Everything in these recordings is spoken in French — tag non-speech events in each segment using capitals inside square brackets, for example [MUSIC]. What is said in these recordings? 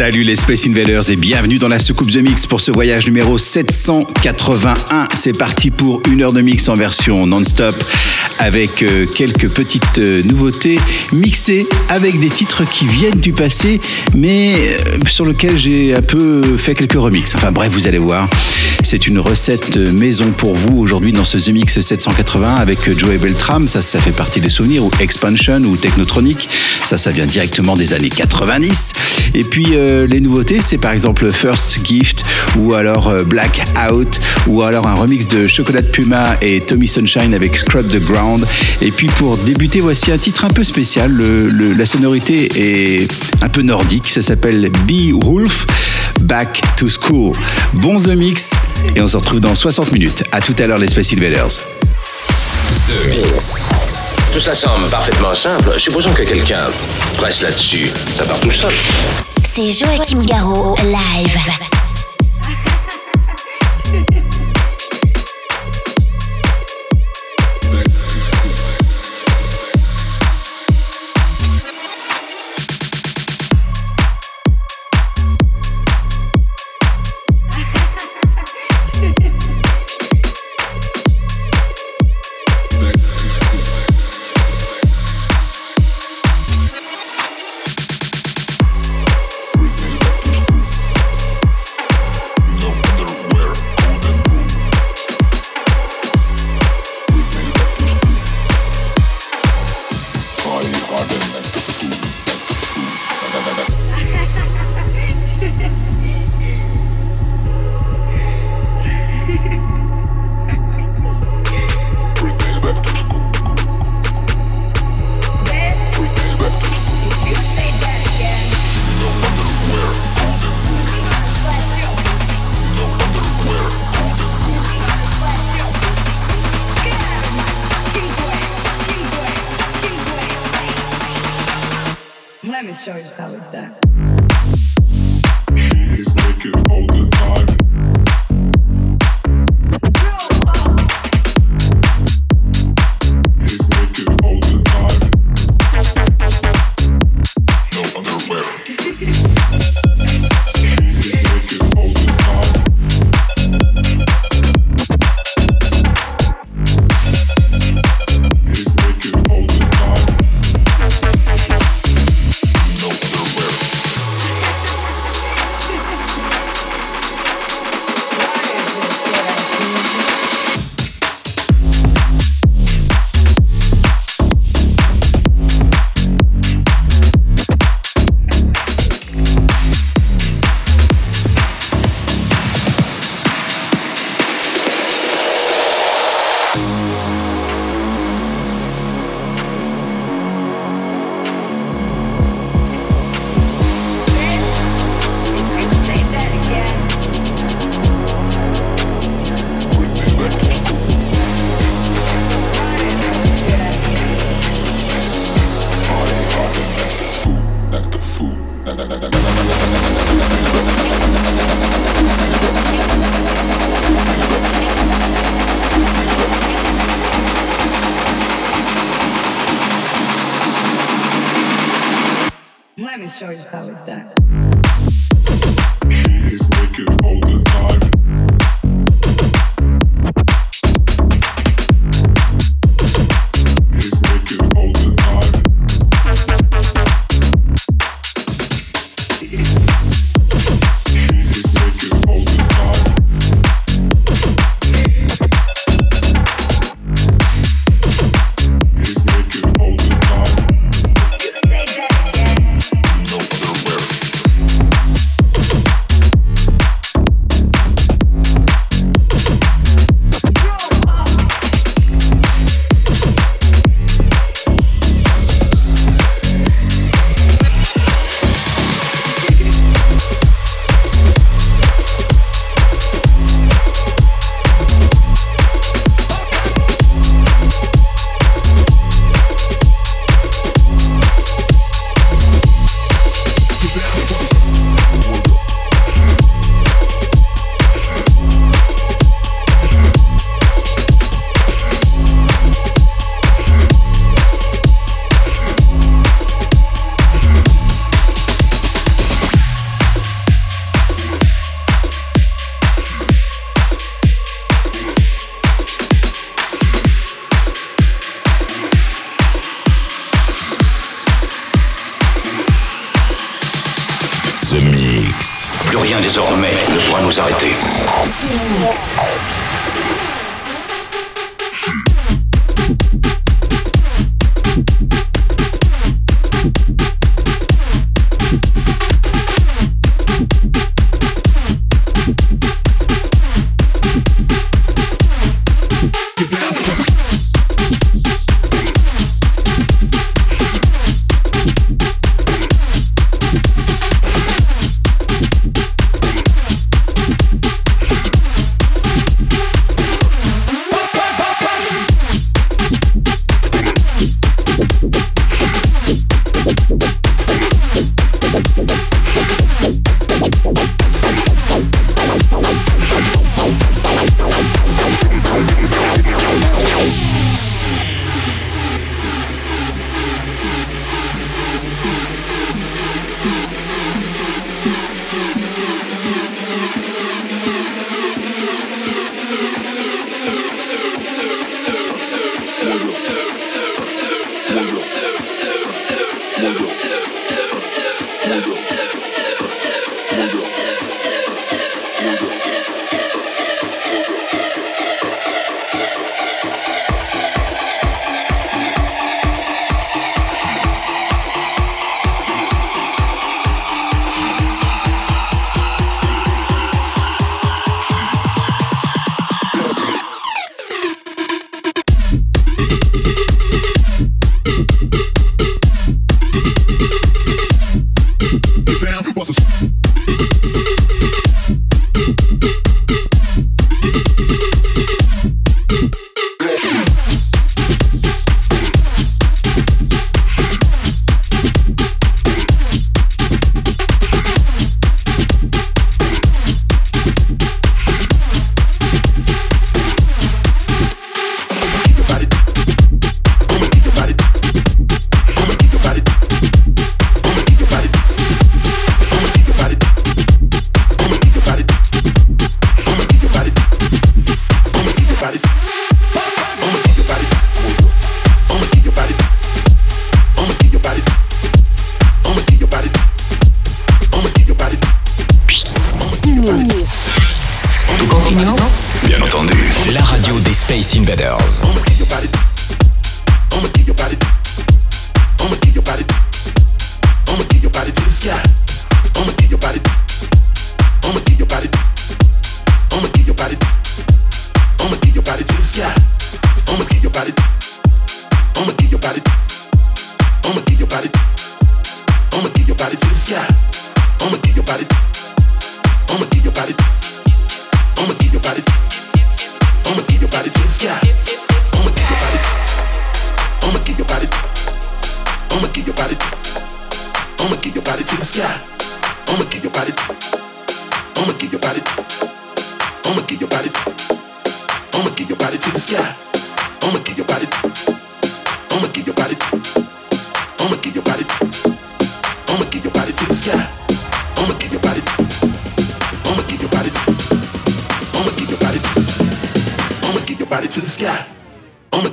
Salut les Space Invaders et bienvenue dans la soucoupe The Mix pour ce voyage numéro 781. C'est parti pour une heure de mix en version non-stop avec euh, quelques petites euh, nouveautés mixées avec des titres qui viennent du passé mais euh, sur lesquels j'ai un peu fait quelques remixes. Enfin bref, vous allez voir. C'est une recette maison pour vous aujourd'hui dans ce The Mix 780 avec Joey Beltram. Ça, ça fait partie des souvenirs ou Expansion ou Technotronic. Ça, ça vient directement des années 90. Et puis les nouveautés, c'est par exemple First Gift ou alors euh, Black Out ou alors un remix de Chocolat Puma et Tommy Sunshine avec Scrub the Ground. Et puis pour débuter, voici un titre un peu spécial. La sonorité est un peu nordique. Ça s'appelle Be Wolf. Back to School. Bon The Mix et on se retrouve dans 60 minutes. À tout à l'heure les Space Invaders. Tout ça semble parfaitement simple. Supposons que quelqu'un presse là-dessus. Ça part tout seul. C'est Joachim Garraud, live. [LAUGHS] rien désormais ne pourra nous arrêter. body to the sky. I'm a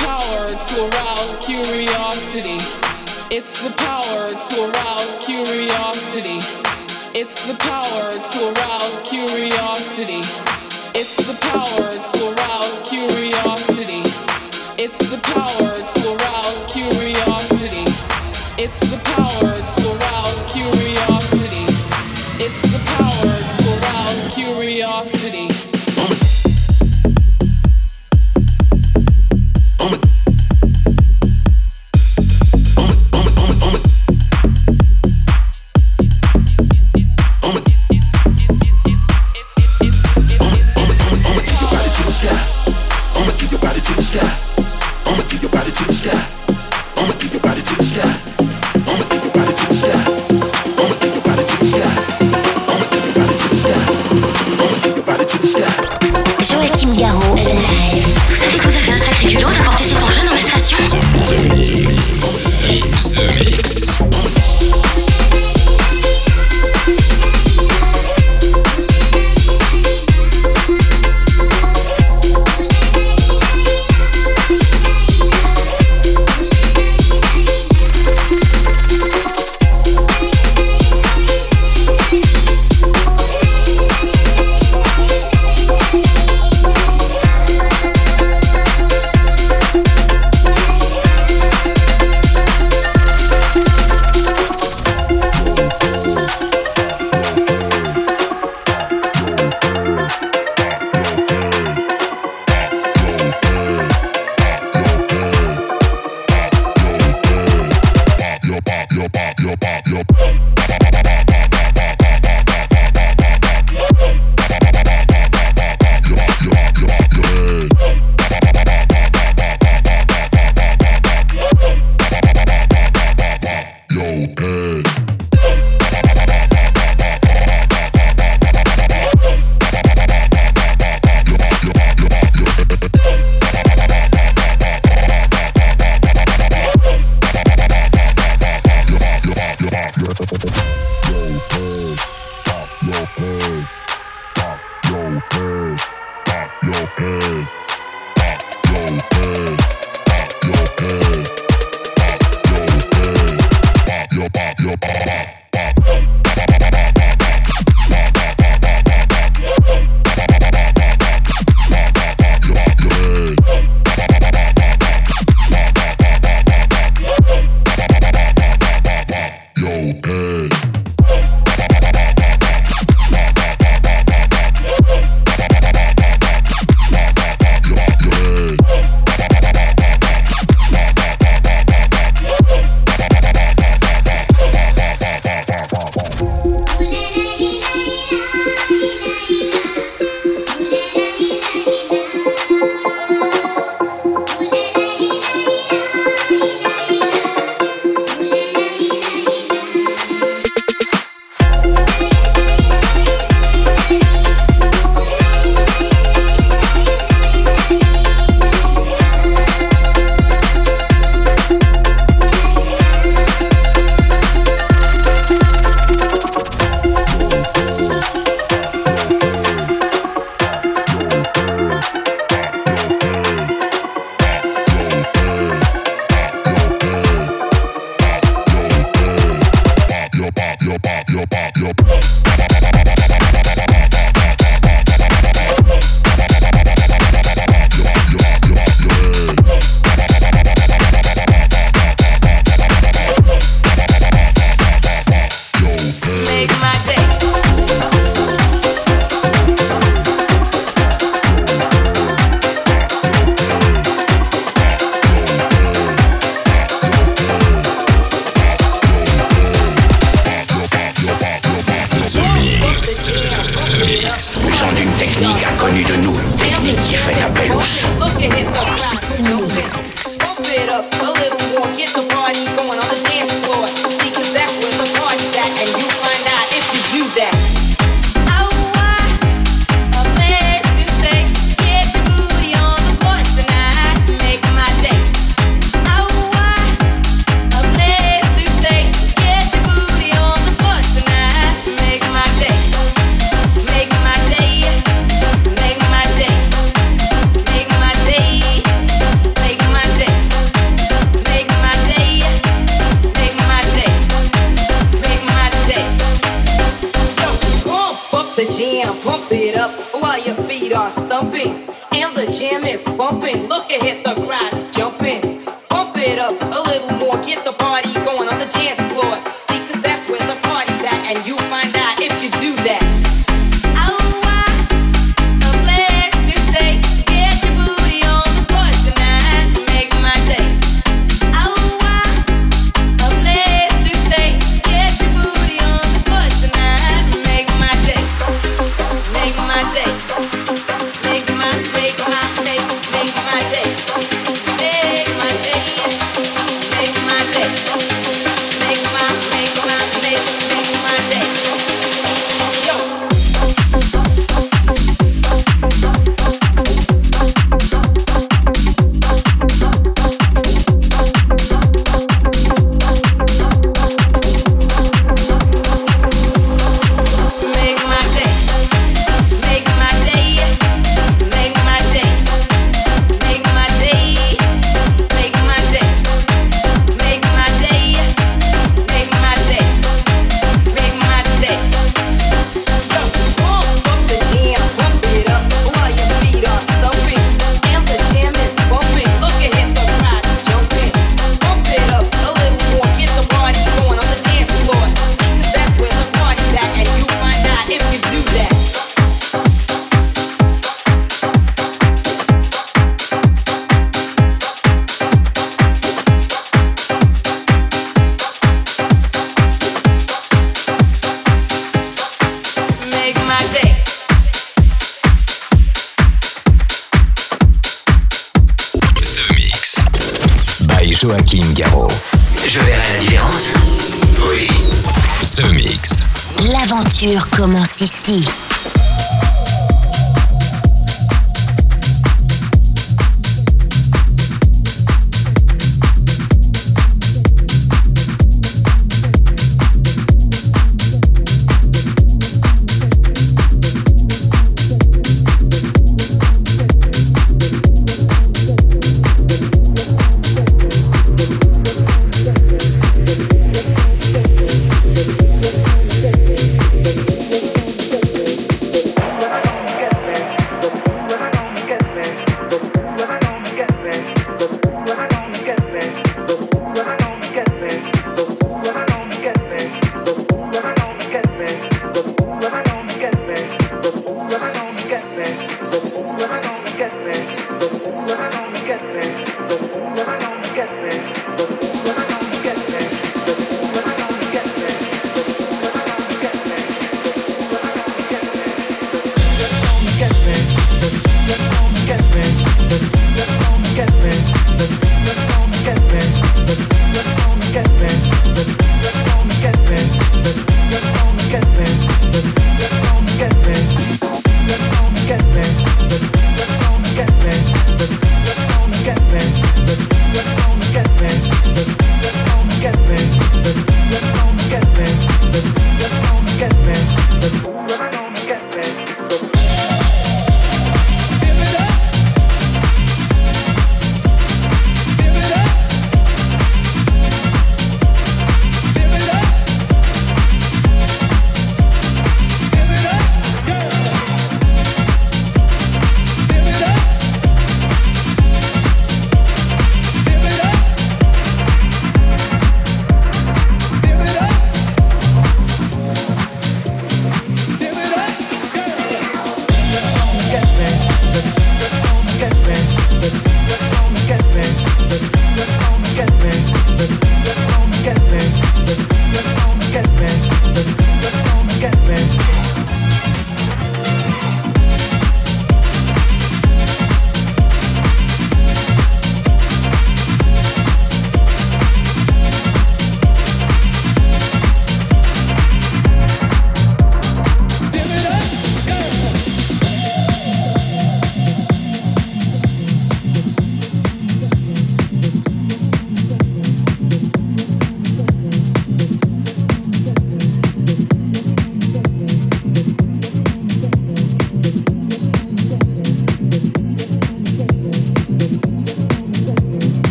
power to arouse curiosity. It's the power to arouse curiosity. It's the power to arouse curiosity. It's the power to arouse curiosity. It's the power to arouse curiosity. It's the power to arouse curiosity. It's the power to arouse curiosity.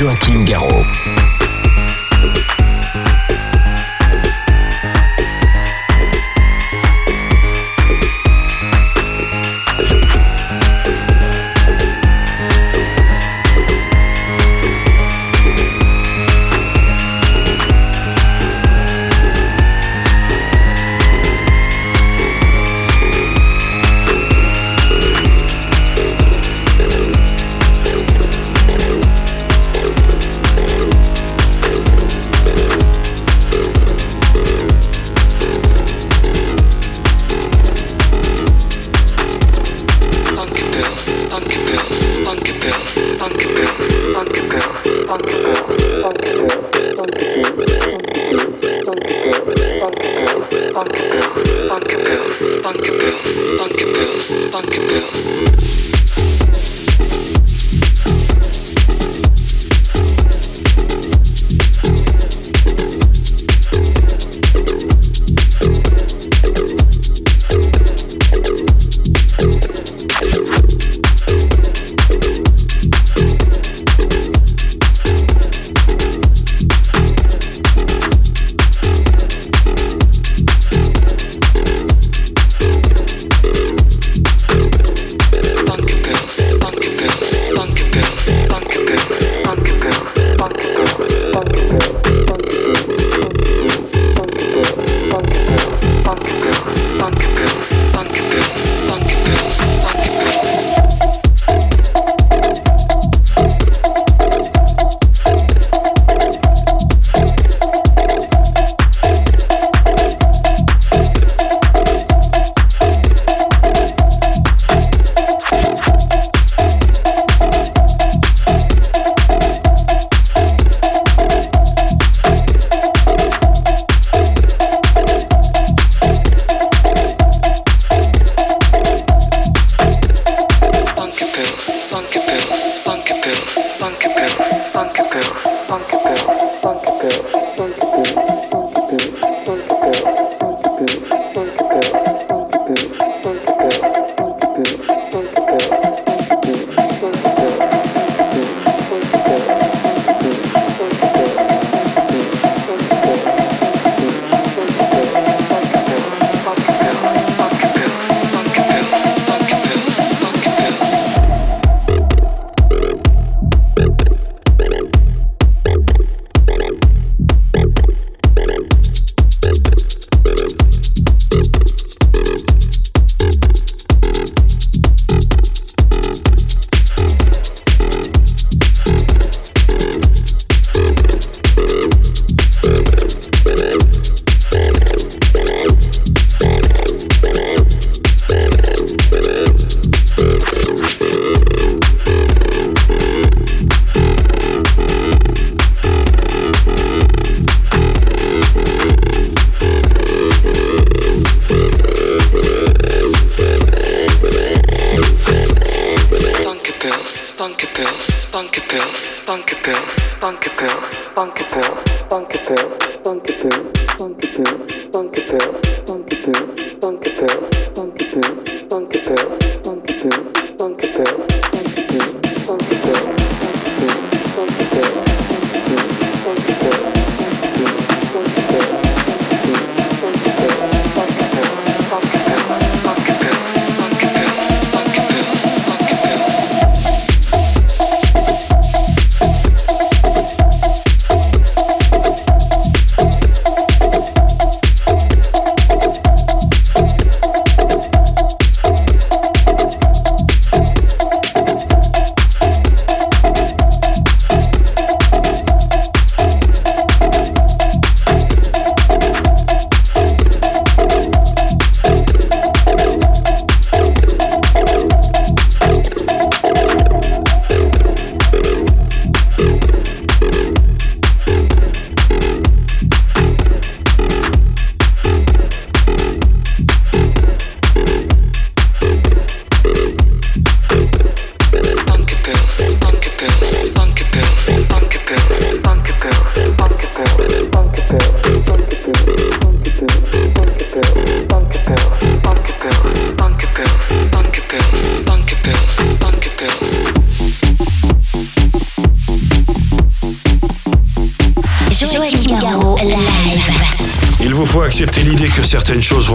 Joachim Garraud.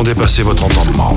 Dépasser votre entendement.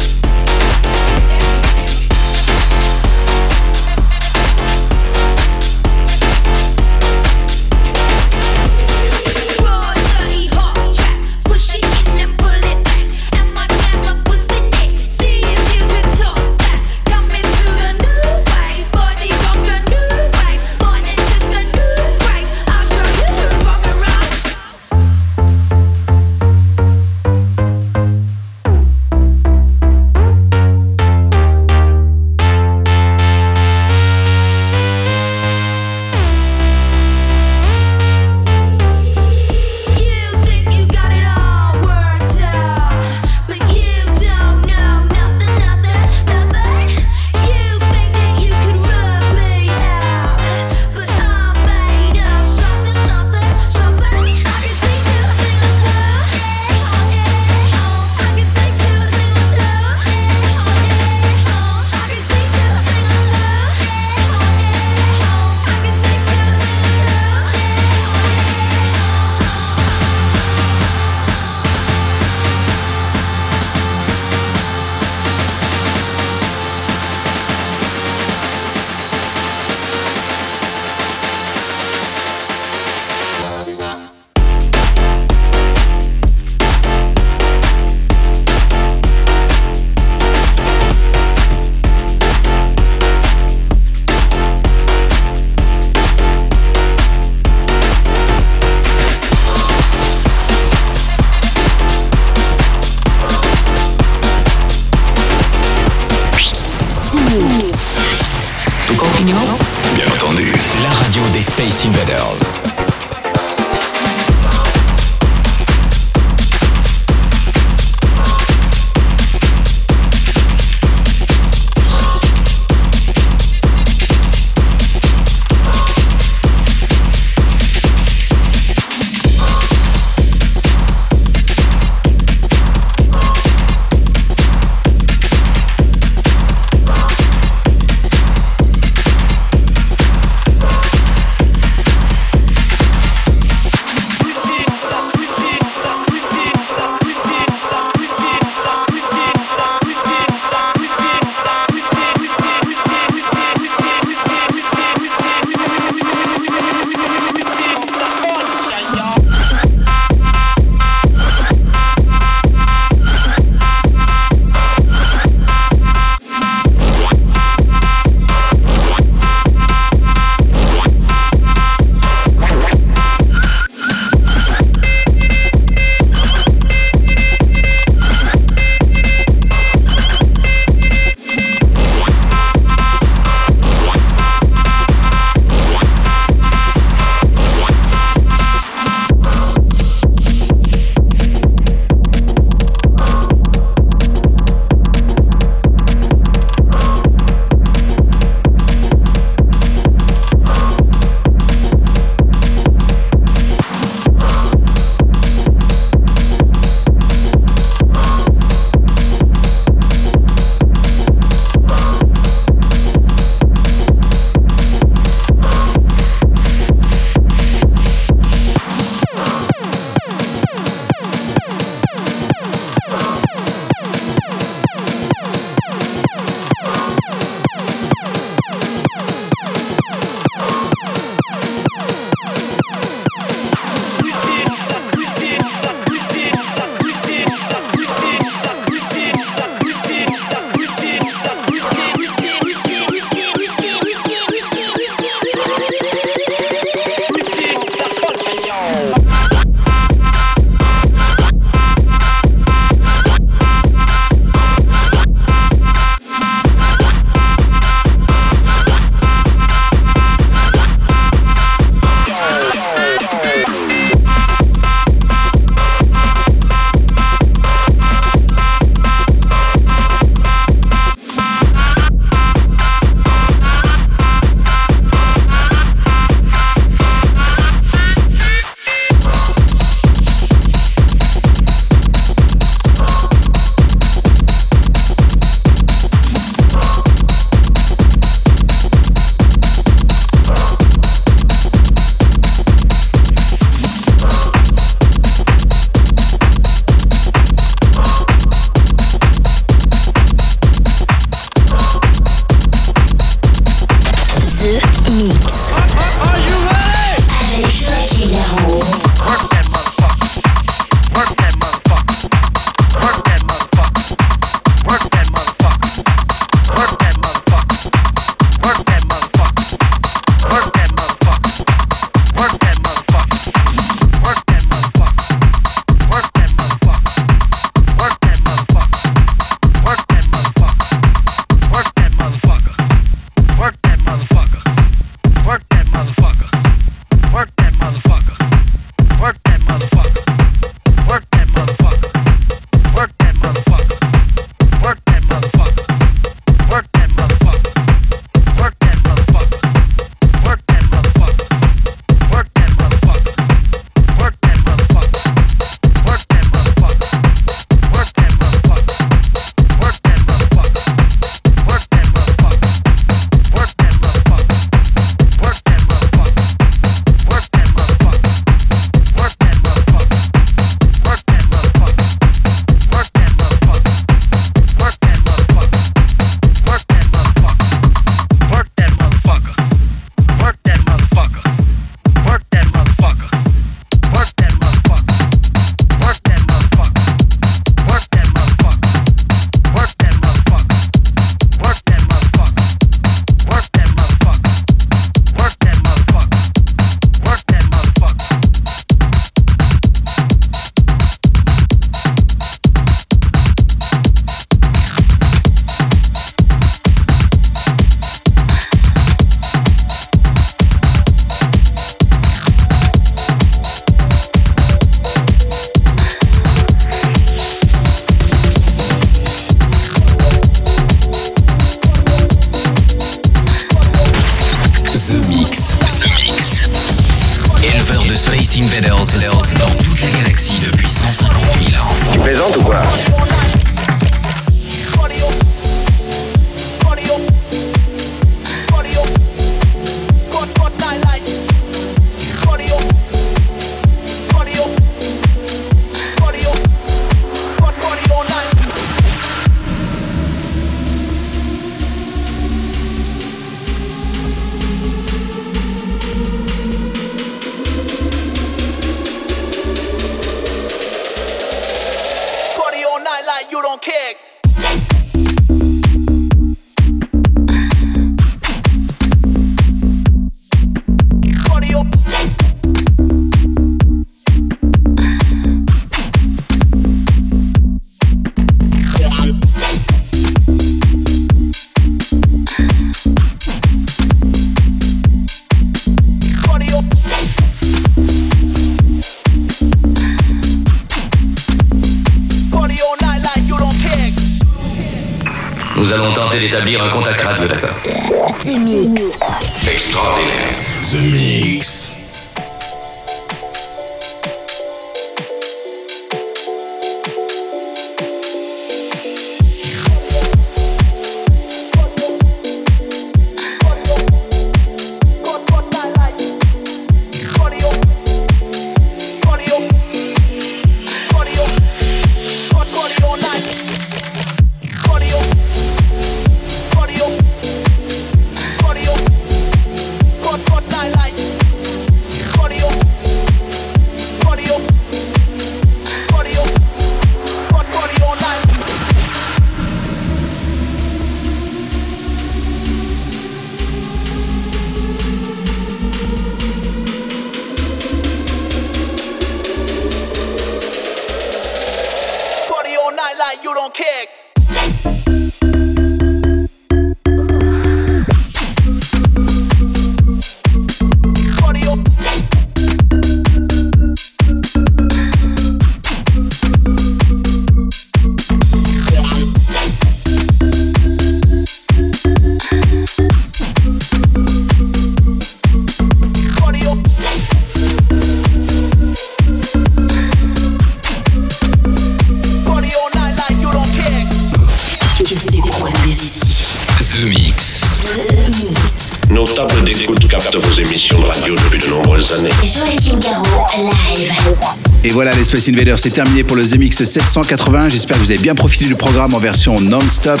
Space Invaders, c'est terminé pour le The Mix 780. J'espère que vous avez bien profité du programme en version non-stop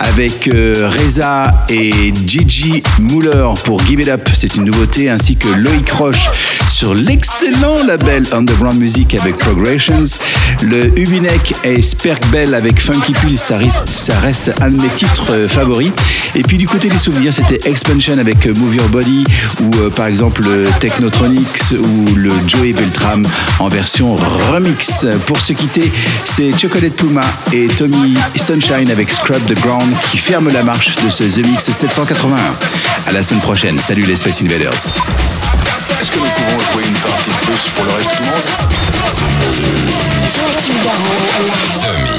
avec euh, Reza et Gigi Muller pour Give It Up. C'est une nouveauté, ainsi que Loïc Roche sur l'excellent label Underground Music avec Progressions. Le Ubinek et Sperk Bell avec Funky reste, ça reste un de mes titres euh, favoris. Et puis du côté des souvenirs, c'était Expansion avec euh, Move Your Body ou euh, par exemple le Technotronics ou le Joey Beltram en version remix. Pour se quitter, c'est Chocolate Puma et Tommy Sunshine avec Scrub the Ground qui ferment la marche de ce The Mix 781. À la semaine prochaine. Salut les Space Invaders. Est-ce que nous pouvons jouer une partie de plus pour le reste du monde? The